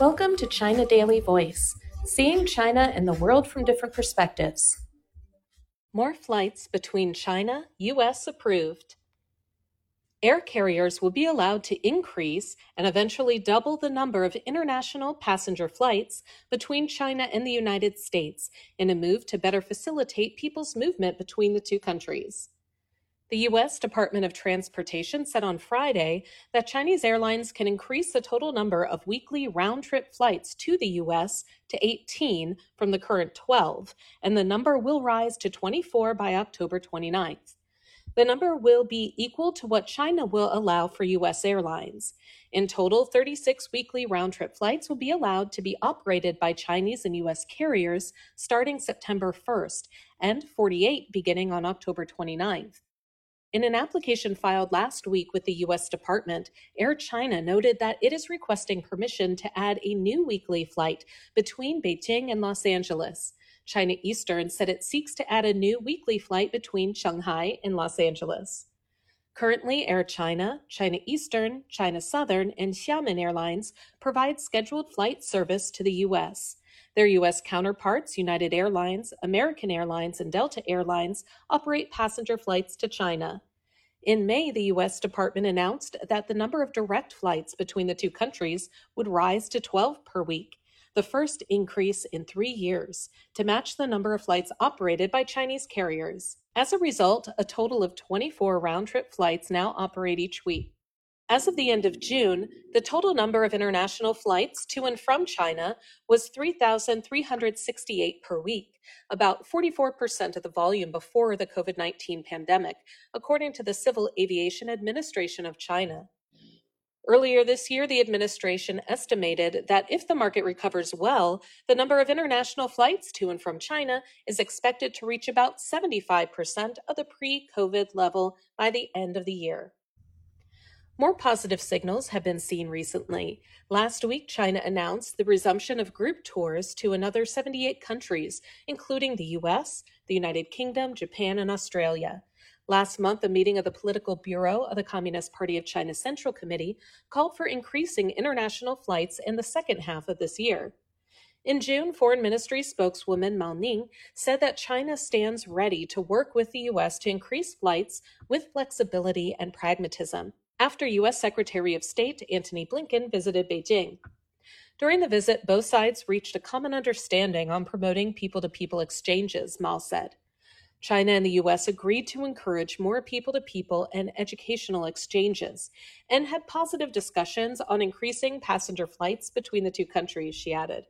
Welcome to China Daily Voice, seeing China and the world from different perspectives. More flights between China, US approved. Air carriers will be allowed to increase and eventually double the number of international passenger flights between China and the United States in a move to better facilitate people's movement between the two countries. The U.S. Department of Transportation said on Friday that Chinese airlines can increase the total number of weekly round trip flights to the U.S. to 18 from the current 12, and the number will rise to 24 by October 29th. The number will be equal to what China will allow for U.S. airlines. In total, 36 weekly round trip flights will be allowed to be operated by Chinese and U.S. carriers starting September 1st, and 48 beginning on October 29th. In an application filed last week with the U.S. Department, Air China noted that it is requesting permission to add a new weekly flight between Beijing and Los Angeles. China Eastern said it seeks to add a new weekly flight between Shanghai and Los Angeles. Currently, Air China, China Eastern, China Southern, and Xiamen Airlines provide scheduled flight service to the U.S. Their U.S. counterparts, United Airlines, American Airlines, and Delta Airlines, operate passenger flights to China. In May, the U.S. Department announced that the number of direct flights between the two countries would rise to 12 per week, the first increase in three years, to match the number of flights operated by Chinese carriers. As a result, a total of 24 round trip flights now operate each week. As of the end of June, the total number of international flights to and from China was 3,368 per week, about 44% of the volume before the COVID 19 pandemic, according to the Civil Aviation Administration of China. Earlier this year, the administration estimated that if the market recovers well, the number of international flights to and from China is expected to reach about 75% of the pre COVID level by the end of the year. More positive signals have been seen recently. Last week, China announced the resumption of group tours to another 78 countries, including the US, the United Kingdom, Japan, and Australia. Last month, a meeting of the Political Bureau of the Communist Party of China Central Committee called for increasing international flights in the second half of this year. In June, Foreign Ministry spokeswoman Mao Ning said that China stands ready to work with the U.S. to increase flights with flexibility and pragmatism after U.S. Secretary of State Antony Blinken visited Beijing. During the visit, both sides reached a common understanding on promoting people to people exchanges, Mao said. China and the U.S. agreed to encourage more people to people and educational exchanges and had positive discussions on increasing passenger flights between the two countries, she added.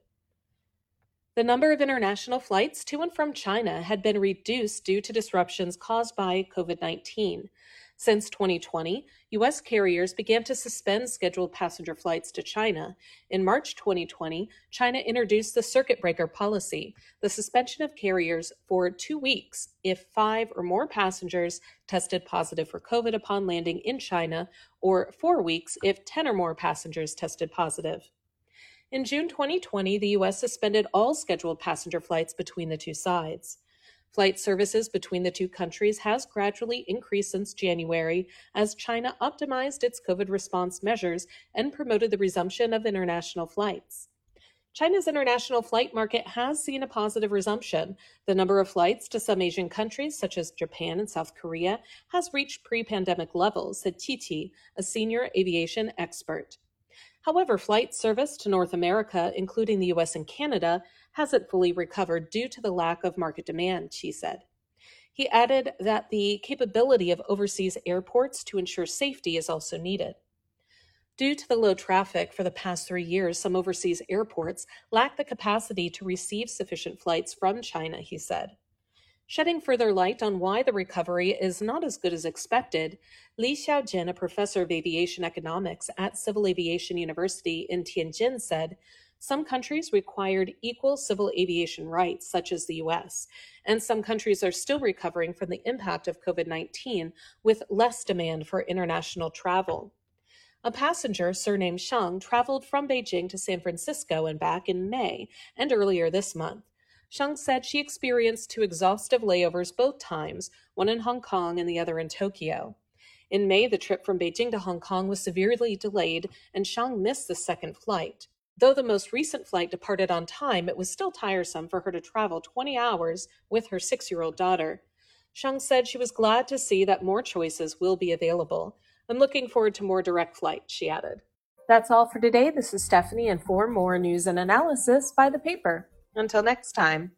The number of international flights to and from China had been reduced due to disruptions caused by COVID 19. Since 2020, U.S. carriers began to suspend scheduled passenger flights to China. In March 2020, China introduced the circuit breaker policy, the suspension of carriers for two weeks if five or more passengers tested positive for COVID upon landing in China, or four weeks if 10 or more passengers tested positive. In June 2020, the U.S. suspended all scheduled passenger flights between the two sides. Flight services between the two countries has gradually increased since January as China optimized its COVID response measures and promoted the resumption of international flights. China's international flight market has seen a positive resumption. The number of flights to some Asian countries, such as Japan and South Korea, has reached pre pandemic levels, said Titi, a senior aviation expert. However, flight service to North America, including the US and Canada, hasn't fully recovered due to the lack of market demand, she said. He added that the capability of overseas airports to ensure safety is also needed. Due to the low traffic for the past three years, some overseas airports lack the capacity to receive sufficient flights from China, he said. Shedding further light on why the recovery is not as good as expected, Li Xiaojin, a professor of aviation economics at Civil Aviation University in Tianjin, said some countries required equal civil aviation rights, such as the US, and some countries are still recovering from the impact of COVID 19 with less demand for international travel. A passenger surnamed Shang traveled from Beijing to San Francisco and back in May and earlier this month. Shang said she experienced two exhaustive layovers both times, one in Hong Kong and the other in Tokyo. In May, the trip from Beijing to Hong Kong was severely delayed, and Xiang missed the second flight. Though the most recent flight departed on time, it was still tiresome for her to travel 20 hours with her six year old daughter. Xiang said she was glad to see that more choices will be available. I'm looking forward to more direct flights, she added. That's all for today. This is Stephanie, and for more news and analysis, buy the paper. Until next time.